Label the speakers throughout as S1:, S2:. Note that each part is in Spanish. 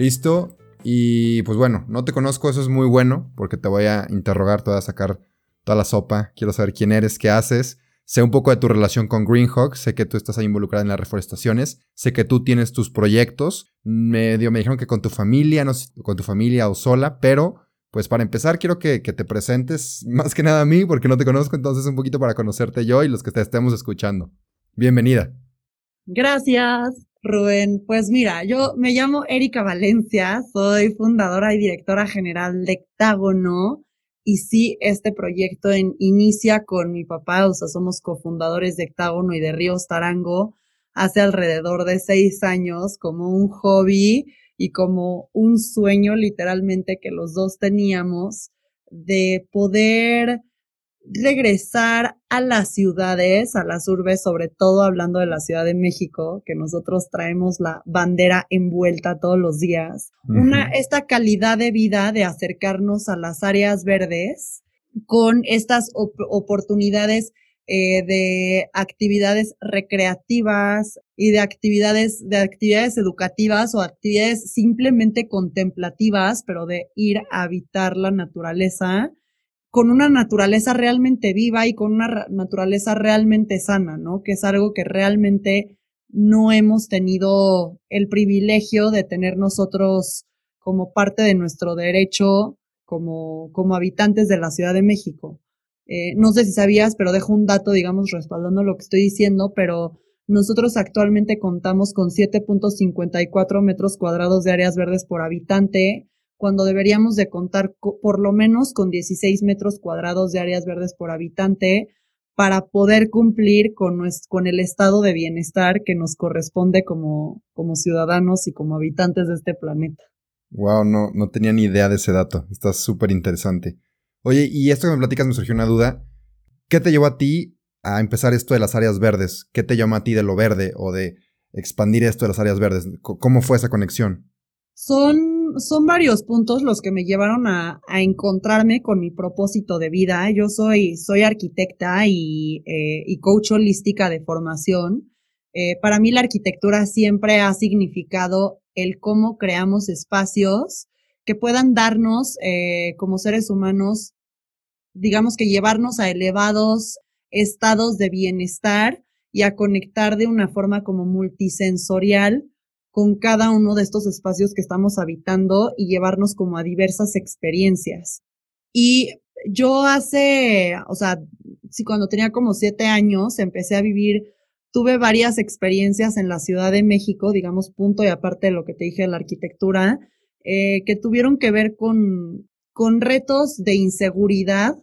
S1: Listo. Y pues bueno, no te conozco, eso es muy bueno, porque te voy a interrogar, te voy a sacar toda la sopa. Quiero saber quién eres, qué haces. Sé un poco de tu relación con Greenhawk, sé que tú estás ahí involucrada en las reforestaciones, sé que tú tienes tus proyectos, medio me dijeron que con tu familia, no sé, con tu familia o sola, pero pues para empezar quiero que, que, te presentes más que nada a mí, porque no te conozco, entonces un poquito para conocerte yo y los que te estemos escuchando. Bienvenida.
S2: Gracias. Rubén, pues mira, yo me llamo Erika Valencia, soy fundadora y directora general de Hectágono y sí, este proyecto inicia con mi papá, o sea, somos cofundadores de Hectágono y de Ríos Tarango hace alrededor de seis años como un hobby y como un sueño literalmente que los dos teníamos de poder regresar a las ciudades, a las urbes, sobre todo hablando de la Ciudad de México, que nosotros traemos la bandera envuelta todos los días, una, esta calidad de vida de acercarnos a las áreas verdes con estas oportunidades eh, de actividades recreativas y de actividades, de actividades educativas o actividades simplemente contemplativas, pero de ir a habitar la naturaleza con una naturaleza realmente viva y con una naturaleza realmente sana, ¿no? Que es algo que realmente no hemos tenido el privilegio de tener nosotros como parte de nuestro derecho como, como habitantes de la Ciudad de México. Eh, no sé si sabías, pero dejo un dato, digamos, respaldando lo que estoy diciendo, pero nosotros actualmente contamos con 7.54 metros cuadrados de áreas verdes por habitante, cuando deberíamos de contar por lo menos con 16 metros cuadrados de áreas verdes por habitante para poder cumplir con, con el estado de bienestar que nos corresponde como, como ciudadanos y como habitantes de este planeta.
S1: Wow, no, no tenía ni idea de ese dato. Está súper interesante. Oye, y esto que me platicas me surgió una duda. ¿Qué te llevó a ti a empezar esto de las áreas verdes? ¿Qué te llama a ti de lo verde o de expandir esto de las áreas verdes? ¿Cómo fue esa conexión?
S2: Son son, varios puntos los que me llevaron a, encontrarme con mi propósito de vida. Yo soy, soy arquitecta y, eh, coach holística de formación. Eh, para mí la arquitectura siempre ha significado el cómo creamos espacios que puedan darnos eh, como seres humanos, digamos que llevarnos a elevados estados de bienestar y a conectar de una forma como multisensorial con cada uno de estos espacios que estamos habitando y llevarnos como a diversas experiencias. Y yo hace, o sea, si cuando tenía como siete años empecé a vivir, tuve varias experiencias en la Ciudad de México, digamos, punto y aparte de lo que te dije de la arquitectura, eh, que tuvieron que ver con, con retos de inseguridad,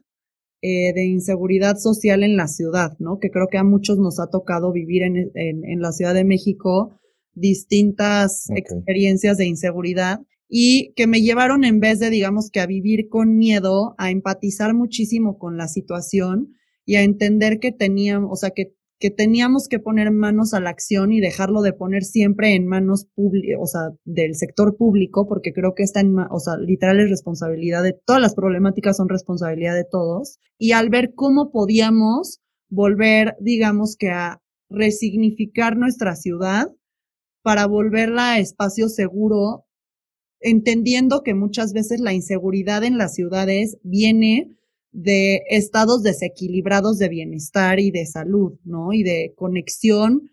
S2: eh, de inseguridad social en la ciudad, ¿no? Que creo que a muchos nos ha tocado vivir en, en la Ciudad de México distintas experiencias de inseguridad y que me llevaron en vez de, digamos, que a vivir con miedo, a empatizar muchísimo con la situación y a entender que teníamos, o sea, que, que teníamos que poner manos a la acción y dejarlo de poner siempre en manos públicas, o sea, del sector público, porque creo que está en, o sea, literal es responsabilidad de, todas las problemáticas son responsabilidad de todos. Y al ver cómo podíamos volver, digamos que a resignificar nuestra ciudad, para volverla a espacio seguro, entendiendo que muchas veces la inseguridad en las ciudades viene de estados desequilibrados de bienestar y de salud, ¿no? Y de conexión,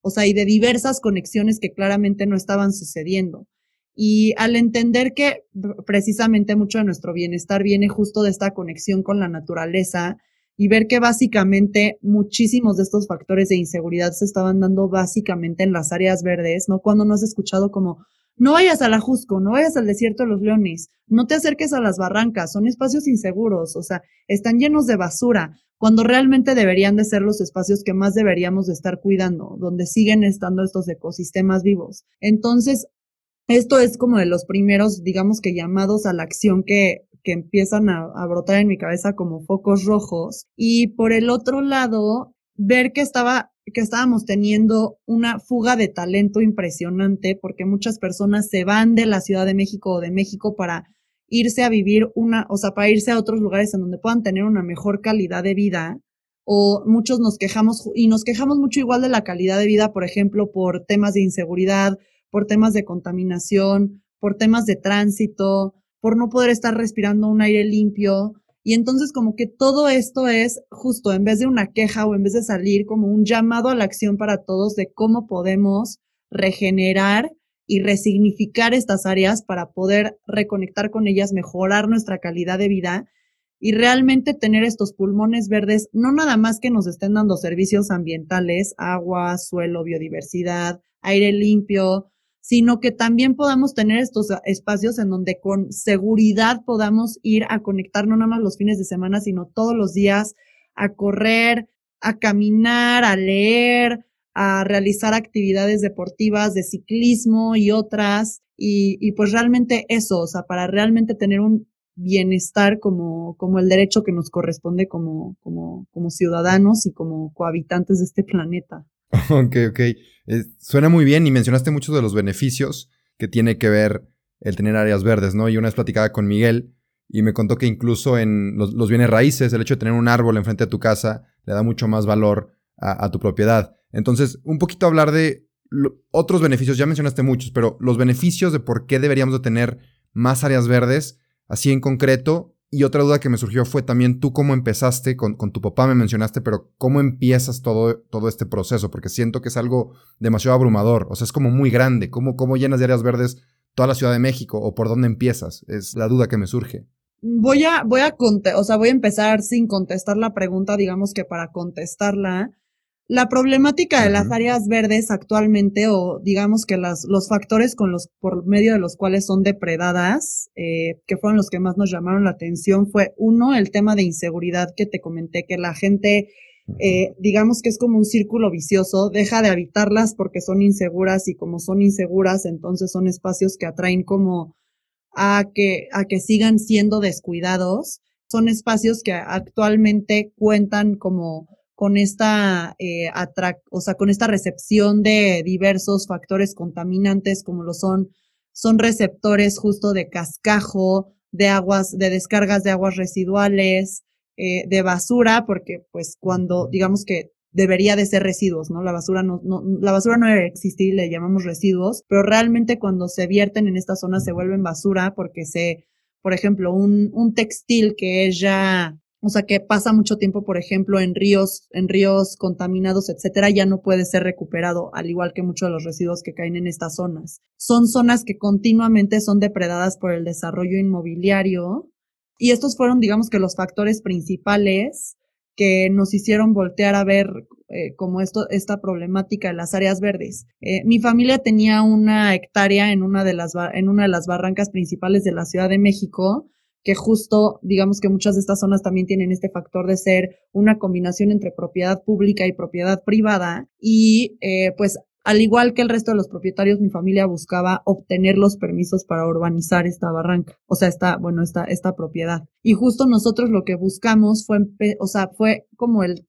S2: o sea, y de diversas conexiones que claramente no estaban sucediendo. Y al entender que precisamente mucho de nuestro bienestar viene justo de esta conexión con la naturaleza, y ver que básicamente muchísimos de estos factores de inseguridad se estaban dando básicamente en las áreas verdes, ¿no? Cuando no has escuchado como, no vayas a la Jusco, no vayas al desierto de los leones, no te acerques a las barrancas, son espacios inseguros, o sea, están llenos de basura. cuando realmente deberían de ser los espacios que más deberíamos de estar cuidando, donde siguen estando estos ecosistemas vivos. Entonces, esto es como de los primeros, digamos que llamados a la acción que, que empiezan a, brotar en mi cabeza como focos rojos. Y por el otro lado, ver que estaba que estábamos teniendo una fuga de talento impresionante porque muchas personas se van de la Ciudad de México o de México para irse a vivir una, o sea, para irse a otros lugares en donde puedan tener una mejor calidad de vida. O muchos nos quejamos y nos quejamos mucho igual de la calidad de vida, por ejemplo, por temas de inseguridad, por temas de contaminación, por temas de tránsito, por no poder estar respirando un aire limpio. Y entonces como que todo esto es justo en vez de una queja o en vez de salir como un llamado a la acción para todos de cómo podemos regenerar y resignificar estas áreas para poder reconectar con ellas, mejorar nuestra calidad de vida y realmente tener estos pulmones verdes, no nada más que nos estén dando servicios ambientales, agua, suelo, biodiversidad, aire limpio, sino que también podamos tener estos espacios en donde con seguridad podamos ir a conectar no nada más los fines de semana, sino todos los días a correr, a caminar, a leer, a realizar actividades deportivas de ciclismo y otras. Y, y pues realmente eso, o sea, para realmente tener un bienestar como, como el derecho que nos corresponde como, como, como ciudadanos y como cohabitantes de este planeta.
S1: Ok, ok. Eh, suena muy bien y mencionaste muchos de los beneficios que tiene que ver el tener áreas verdes, ¿no? Y una vez platicaba con Miguel y me contó que incluso en los, bienes raíces, el hecho de tener un árbol enfrente de tu casa le da mucho más valor a, tu propiedad. Entonces, un poquito hablar de otros beneficios, ya mencionaste muchos, pero los beneficios de por qué deberíamos de tener más áreas verdes, así en concreto, y otra duda que me surgió fue también tú cómo empezaste, con, tu papá me mencionaste, pero cómo empiezas todo, todo este proceso, porque siento que es algo demasiado abrumador, o sea, es como muy grande, ¿cómo, cómo llenas de áreas verdes toda la Ciudad de México o por dónde empiezas? Es la duda que me surge.
S2: Voy a, voy a, o sea, voy a empezar sin contestar la pregunta, digamos que para contestarla, la problemática de las áreas verdes actualmente, o digamos que las, los factores con los, por medio de los cuales son depredadas, eh, que fueron los que más nos llamaron la atención, fue uno, el tema de inseguridad que te comenté, que la gente, eh, digamos que es como un círculo vicioso, deja de habitarlas porque son inseguras y como son inseguras, entonces son espacios que atraen como a que, a que sigan siendo descuidados. Son espacios que actualmente cuentan como con esta, eh, o sea, con esta recepción de diversos factores contaminantes como lo son, son receptores justo de cascajo, de aguas, de descargas de aguas residuales, eh, de basura, porque pues cuando, digamos que debería de ser residuos, ¿no? La basura no, no, la basura no debe existir, le llamamos residuos, pero realmente cuando se vierten en esta zona se vuelven basura porque se, por ejemplo, un, un textil que es ya o sea, que pasa mucho tiempo, por ejemplo, en ríos, en ríos contaminados, etcétera, ya no puede ser recuperado, al igual que muchos de los residuos que caen en estas zonas. Son zonas que continuamente son depredadas por el desarrollo inmobiliario y estos fueron, digamos que, los factores principales que nos hicieron voltear a ver eh, como esto, esta problemática de las áreas verdes. Eh, mi familia tenía una hectárea en una de las, en una de las barrancas principales de la Ciudad de México que justo, digamos que muchas de estas zonas también tienen este factor de ser una combinación entre propiedad pública y propiedad privada. Y eh, pues al igual que el resto de los propietarios, mi familia buscaba obtener los permisos para urbanizar esta barranca, o sea, esta, bueno, esta, esta propiedad. Y justo nosotros lo que buscamos fue, o sea, fue como el,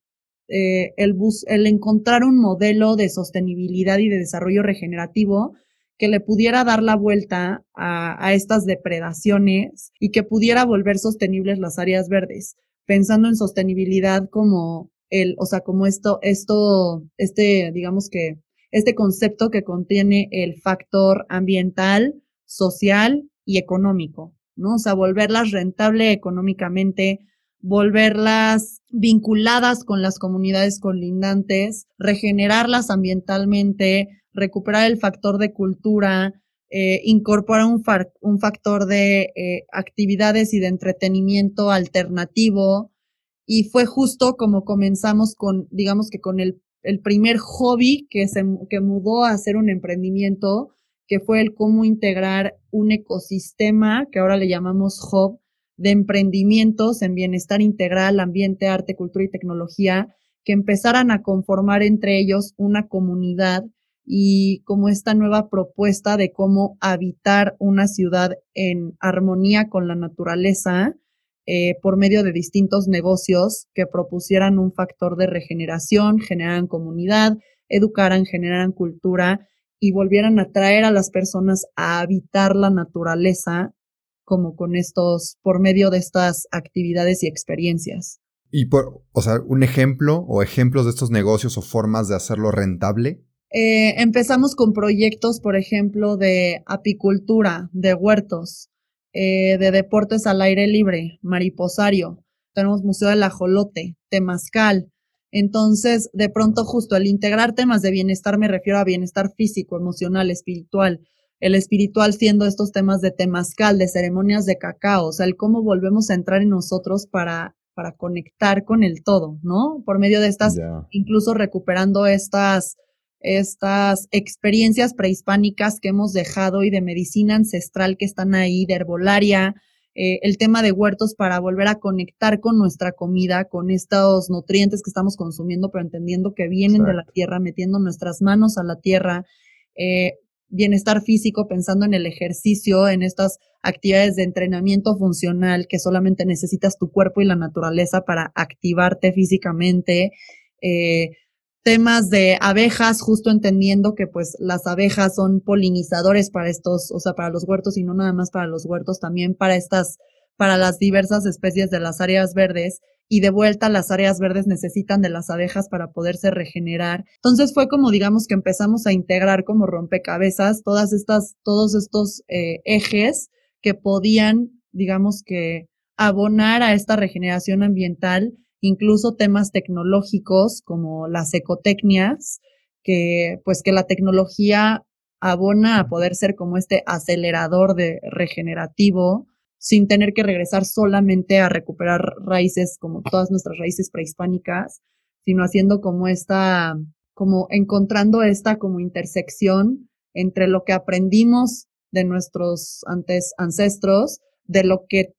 S2: eh, el, bus, el encontrar un modelo de sostenibilidad y de desarrollo regenerativo que le pudiera dar la vuelta a, estas depredaciones y que pudiera volver sostenibles las áreas verdes, pensando en sostenibilidad como el, o sea, como esto, esto, este, digamos que, este concepto que contiene el factor ambiental, social y económico, ¿no? O sea, volverlas rentable económicamente, volverlas vinculadas con las comunidades colindantes, regenerarlas ambientalmente, recuperar el factor de cultura, eh, incorporar un, un, factor de eh, actividades y de entretenimiento alternativo. Y fue justo como comenzamos con, digamos que con el, el primer hobby que se que mudó a hacer un emprendimiento, que fue el cómo integrar un ecosistema, que ahora le llamamos hub, de emprendimientos en bienestar integral, ambiente, arte, cultura y tecnología, que empezaran a conformar entre ellos una comunidad y como esta nueva propuesta de cómo habitar una ciudad en armonía con la naturaleza eh, por medio de distintos negocios que propusieran un factor de regeneración, generaran comunidad, educaran, generaran cultura y volvieran a traer a las personas a habitar la naturaleza como con estos, por medio de estas actividades y experiencias.
S1: Y por, o sea, un ejemplo o ejemplos de estos negocios o formas de hacerlo rentable.
S2: Eh, empezamos con proyectos, por ejemplo, de apicultura, de huertos, eh, de deportes al aire libre, mariposario. Tenemos Museo del Ajolote, Temazcal. Entonces, de pronto, justo el integrar temas de bienestar, me refiero a bienestar físico, emocional, espiritual. El espiritual siendo estos temas de temazcal, de ceremonias de cacao, o sea, el cómo volvemos a entrar en nosotros para para conectar con el todo, ¿no? Por medio de estas, incluso recuperando estas, estas experiencias prehispánicas que hemos dejado y de medicina ancestral que están ahí, de herbolaria, eh, el tema de huertos para volver a conectar con nuestra comida, con estos nutrientes que estamos consumiendo, pero entendiendo que vienen de la tierra, metiendo nuestras manos a la tierra, eh, bienestar físico, pensando en el ejercicio, en estas actividades de entrenamiento funcional que solamente necesitas tu cuerpo y la naturaleza para activarte físicamente. Eh, temas de abejas, justo entendiendo que pues las abejas son polinizadores para estos, o sea, para los huertos y no nada más para los huertos, también para estas, para las diversas especies de las áreas verdes y de vuelta las áreas verdes necesitan de las abejas para poderse regenerar. Entonces fue como digamos que empezamos a integrar como rompecabezas todas estas, todos estos eh, ejes que podían, digamos que, abonar a esta regeneración ambiental, incluso temas tecnológicos como las ecotecnias, que pues que la tecnología abona a poder ser como este acelerador de regenerativo sin tener que regresar solamente a recuperar raíces como todas nuestras raíces prehispánicas, sino haciendo como esta, como encontrando esta como intersección entre lo que aprendimos de nuestros antes ancestros, de lo que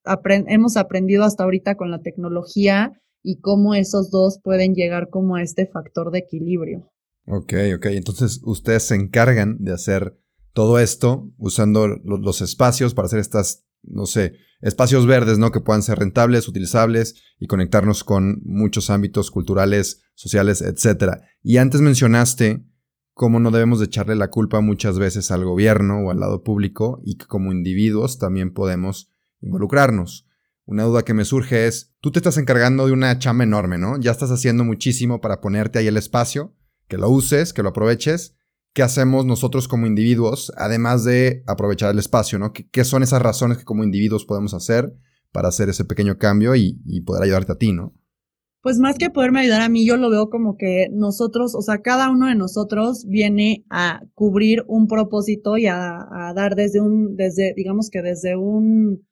S2: hemos aprendido hasta ahorita con la tecnología y cómo esos dos pueden llegar como a este factor de equilibrio.
S1: Ok, ok. Entonces ustedes se encargan de hacer todo esto usando los espacios para hacer estas no sé, espacios verdes, ¿no? Que puedan ser rentables, utilizables y conectarnos con muchos ámbitos culturales, sociales, etc. Y antes mencionaste cómo no debemos de echarle la culpa muchas veces al gobierno o al lado público y que como individuos también podemos involucrarnos. Una duda que me surge es, tú te estás encargando de una chama enorme, ¿no? Ya estás haciendo muchísimo para ponerte ahí el espacio, que lo uses, que lo aproveches, qué hacemos nosotros como individuos, además de aprovechar el espacio, ¿no? ¿Qué, son esas razones que como individuos podemos hacer para hacer ese pequeño cambio y, poder ayudarte a ti, ¿no?
S2: Pues más que poderme ayudar a mí, yo lo veo como que nosotros, o sea, cada uno de nosotros viene a cubrir un propósito y a, a dar desde un, desde, digamos que desde un,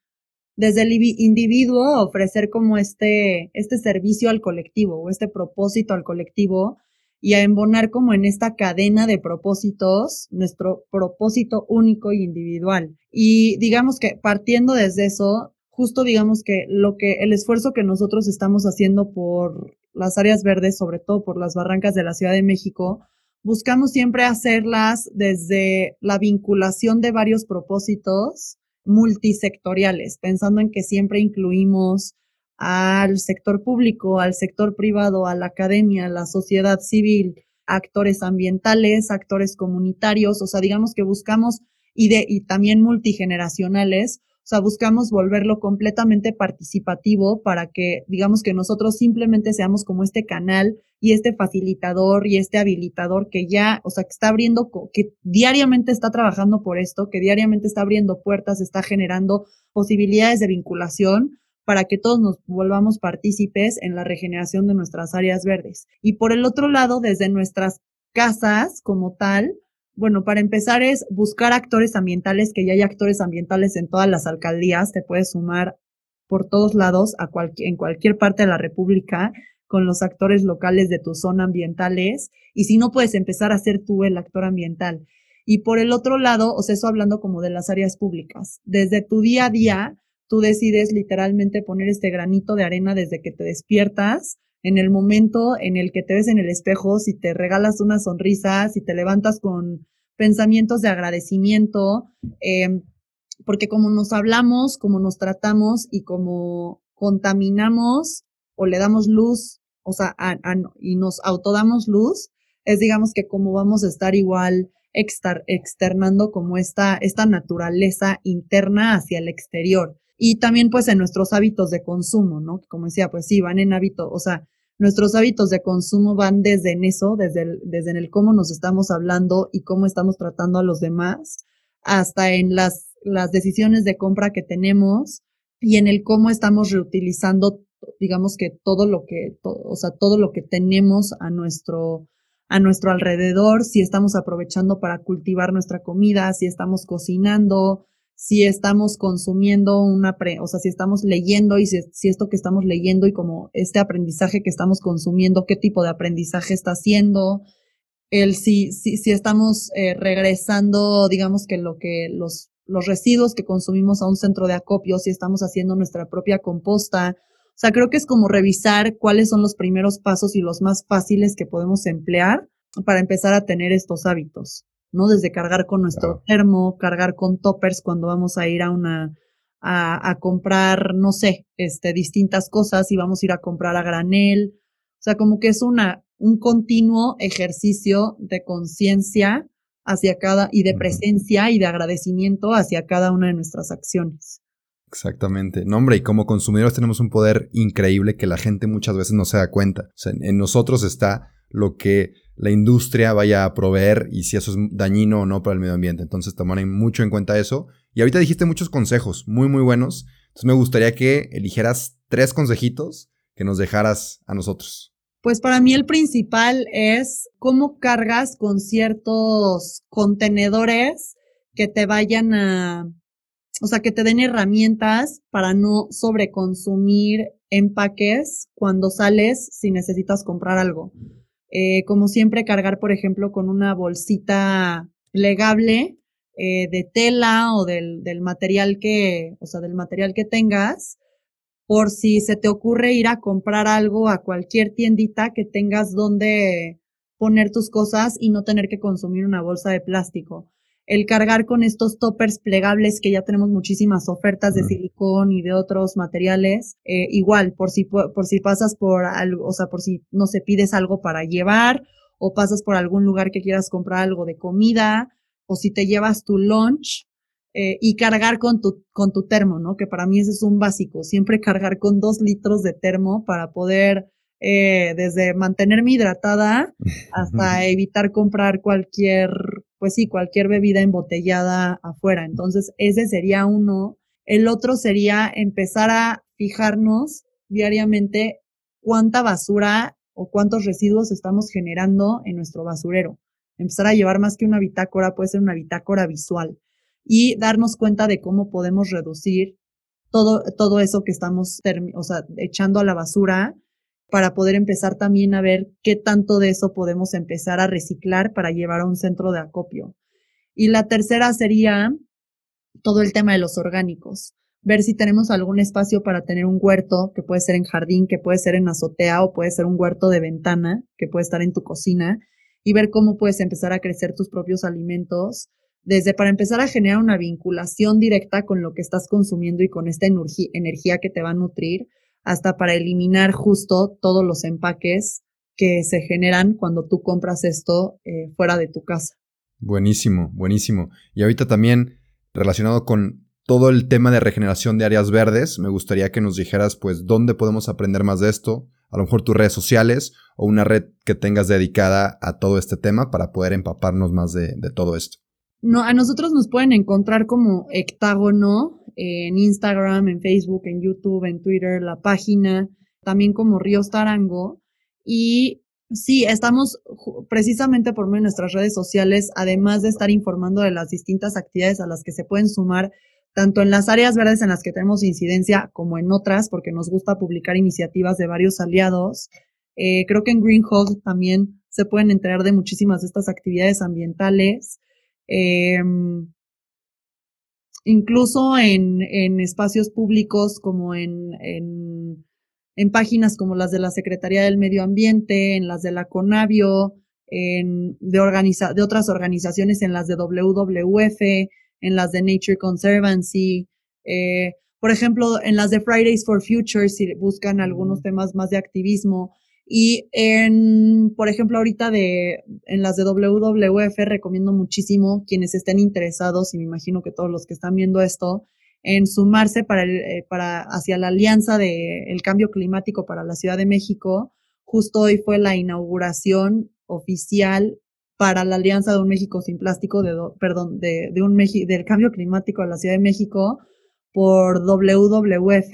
S2: desde el individuo ofrecer como este, este servicio al colectivo o este propósito al colectivo y a embonar como en esta cadena de propósitos, nuestro propósito único e individual. Y digamos que partiendo desde eso, justo digamos que lo que el esfuerzo que nosotros estamos haciendo por las áreas verdes, sobre todo por las barrancas de la Ciudad de México, buscamos siempre hacerlas desde la vinculación de varios propósitos multisectoriales, pensando en que siempre incluimos al sector público, al sector privado, a la academia, a la sociedad civil, actores ambientales, actores comunitarios, o sea, digamos que buscamos y, de, y también multigeneracionales, o sea, buscamos volverlo completamente participativo para que, digamos que nosotros simplemente seamos como este canal y este facilitador y este habilitador que ya, o sea, que está abriendo, que diariamente está trabajando por esto, que diariamente está abriendo puertas, está generando posibilidades de vinculación para que todos nos volvamos partícipes en la regeneración de nuestras áreas verdes. Y por el otro lado, desde nuestras casas como tal, bueno, para empezar es buscar actores ambientales, que ya hay actores ambientales en todas las alcaldías, te puedes sumar por todos lados a en cualquier parte de la República con los actores locales de tu zona ambientales y si no puedes empezar a ser tú el actor ambiental. Y por el otro lado, o sea, eso hablando como de las áreas públicas, desde tu día a día, tú decides literalmente poner este granito de arena desde que te despiertas, en el momento en el que te ves en el espejo, si te regalas una sonrisa, si te levantas con pensamientos de agradecimiento, em, porque como nos hablamos, como nos tratamos y como contaminamos o le damos luz, o sea, y nos autodamos luz, es digamos que como vamos a estar igual externando como esta, esta naturaleza interna hacia el exterior. Y también pues en nuestros hábitos de consumo, ¿no? Como decía, pues sí, van en hábito, o sea, nuestros hábitos de consumo van desde en eso, desde el, desde en el cómo nos estamos hablando y cómo estamos tratando a los demás, hasta en las, las decisiones de compra que tenemos y en el cómo estamos reutilizando, digamos que todo lo que, o sea, todo lo que tenemos a nuestro, a nuestro alrededor, si estamos aprovechando para cultivar nuestra comida, si estamos cocinando, si estamos consumiendo una, pre, o sea, si estamos leyendo y si, esto que estamos leyendo y como este aprendizaje que estamos consumiendo, qué tipo de aprendizaje está haciendo, el si, si, si estamos eh, regresando, digamos que lo que los, los residuos que consumimos a un centro de acopio, si estamos haciendo nuestra propia composta, o sea, creo que es como revisar cuáles son los primeros pasos y los más fáciles que podemos emplear para empezar a tener estos hábitos, ¿no? Desde cargar con nuestro termo, cargar con toppers cuando vamos a ir a una, a, a, comprar, no sé, este, distintas cosas y vamos a ir a comprar a granel. O sea, como que es una, un continuo ejercicio de conciencia hacia cada, y de presencia y de agradecimiento hacia cada una de nuestras acciones.
S1: Exactamente. No, hombre, y como consumidores tenemos un poder increíble que la gente muchas veces no se da cuenta. O sea, en nosotros está lo que la industria vaya a proveer y si eso es dañino o no para el medio ambiente. Entonces tomen mucho en cuenta eso. Y ahorita dijiste muchos consejos muy, muy buenos. Entonces me gustaría que eligieras tres consejitos que nos dejaras a nosotros.
S2: Pues para mí el principal es cómo cargas con ciertos contenedores que te vayan a o sea, que te den herramientas para no sobreconsumir empaques cuando sales si necesitas comprar algo. Eh, como siempre, cargar, por ejemplo, con una bolsita plegable eh, de tela o del, del, material que, o sea, del material que tengas, por si se te ocurre ir a comprar algo a cualquier tiendita que tengas donde poner tus cosas y no tener que consumir una bolsa de plástico el cargar con estos toppers plegables que ya tenemos muchísimas ofertas de silicón y de otros materiales, eh, igual, por si, por si pasas por algo, o sea, por si no se pides algo para llevar o pasas por algún lugar que quieras comprar algo de comida o si te llevas tu lunch eh, y cargar con tu, con tu termo, ¿no? Que para mí ese es un básico, siempre cargar con dos litros de termo para poder eh, desde mantenerme hidratada hasta evitar comprar cualquier pues sí, cualquier bebida embotellada afuera. Entonces, ese sería uno. El otro sería empezar a fijarnos diariamente cuánta basura o cuántos residuos estamos generando en nuestro basurero. Empezar a llevar más que una bitácora, puede ser una bitácora visual y darnos cuenta de cómo podemos reducir todo, todo eso que estamos o sea, echando a la basura para poder empezar también a ver qué tanto de eso podemos empezar a reciclar para llevar a un centro de acopio. Y la tercera sería todo el tema de los orgánicos. Ver si tenemos algún espacio para tener un huerto, que puede ser en jardín, que puede ser en azotea o puede ser un huerto de ventana, que puede estar en tu cocina, y ver cómo puedes empezar a crecer tus propios alimentos, desde para empezar a generar una vinculación directa con lo que estás consumiendo y con esta energía que te va a nutrir, hasta para eliminar justo todos los empaques que se generan cuando tú compras esto eh, fuera de tu casa.
S1: Buenísimo, buenísimo. Y ahorita también relacionado con todo el tema de regeneración de áreas verdes, me gustaría que nos dijeras pues dónde podemos aprender más de esto, a lo mejor tus redes sociales o una red que tengas dedicada a todo este tema para poder empaparnos más de, de todo esto.
S2: No, a nosotros nos pueden encontrar como Hectágono en Instagram, en Facebook, en YouTube, en Twitter, la página, también como Ríos Tarango. Y sí, estamos precisamente por medio de nuestras redes sociales, además de estar informando de las distintas actividades a las que se pueden sumar, tanto en las áreas verdes en las que tenemos incidencia como en otras, porque nos gusta publicar iniciativas de varios aliados. Eh, creo que en Green Hub también se pueden enterar de muchísimas de estas actividades ambientales. Eh, incluso en, en espacios públicos como en, en, en, páginas como las de la Secretaría del Medio Ambiente, en las de la CONAVIO, en, de, organiza, de otras organizaciones, en las de WWF, en las de Nature Conservancy, eh, por ejemplo, en las de Fridays for Future, si buscan algunos temas más de activismo, y en, por ejemplo, ahorita de, en las de WWF recomiendo muchísimo quienes estén interesados, y me imagino que todos los que están viendo esto, en sumarse para, el, eh, para hacia la alianza del el cambio climático para la Ciudad de México. Justo hoy fue la inauguración oficial para la alianza de un México sin plástico, de, perdón, de, de un del cambio climático a la Ciudad de México por WWF,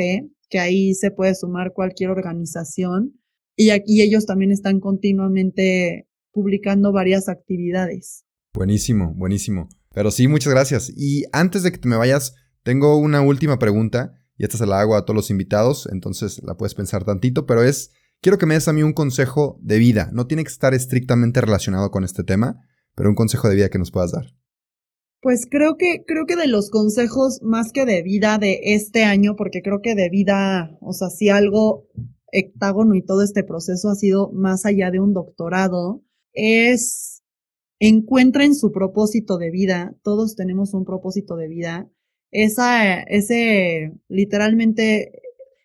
S2: que ahí se puede sumar cualquier organización y aquí ellos también están continuamente publicando varias actividades.
S1: Buenísimo, buenísimo. Pero sí, muchas gracias. Y antes de que te me vayas, tengo una última pregunta y esta se la hago a todos los invitados, entonces la puedes pensar tantito, pero es, quiero que me des a mí un consejo de vida. No tiene que estar estrictamente relacionado con este tema, pero un consejo de vida que nos puedas dar.
S2: Pues creo que, creo que de los consejos más que de vida de este año, porque creo que de vida, o sea, si algo hectágono y todo este proceso ha sido más allá de un doctorado, es encuentren su propósito de vida, todos tenemos un propósito de vida, esa, ese, literalmente,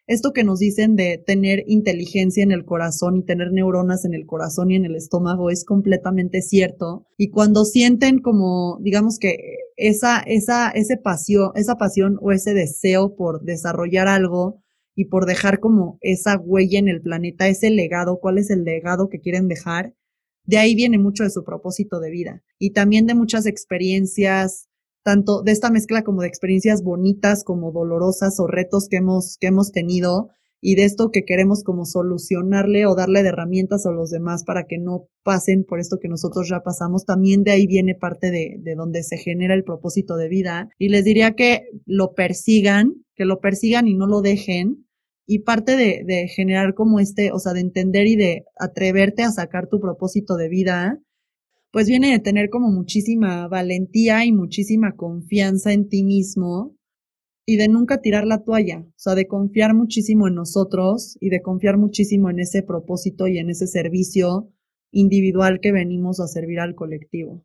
S2: esto que nos dicen de tener inteligencia en el corazón y tener neuronas en el corazón y en el estómago es completamente cierto. Y cuando sienten como, digamos que esa, esa, ese pasión, esa pasión o ese deseo por desarrollar algo, y por dejar como esa huella en el planeta, ese legado, cuál es el legado que quieren dejar, de ahí viene mucho de su propósito de vida y también de muchas experiencias, tanto de esta mezcla como de experiencias bonitas como dolorosas o retos que hemos, que hemos tenido y de esto que queremos como solucionarle o darle de herramientas a los demás para que no pasen por esto que nosotros ya pasamos, también de ahí viene parte de, de donde se genera el propósito de vida. Y les diría que lo persigan, que lo persigan y no lo dejen, y parte de, de, generar como este, o sea, de entender y de atreverte a sacar tu propósito de vida, pues viene de tener como muchísima valentía y muchísima confianza en ti mismo y de nunca tirar la toalla, o sea, de confiar muchísimo en nosotros y de confiar muchísimo en ese propósito y en ese servicio individual que venimos a servir al colectivo.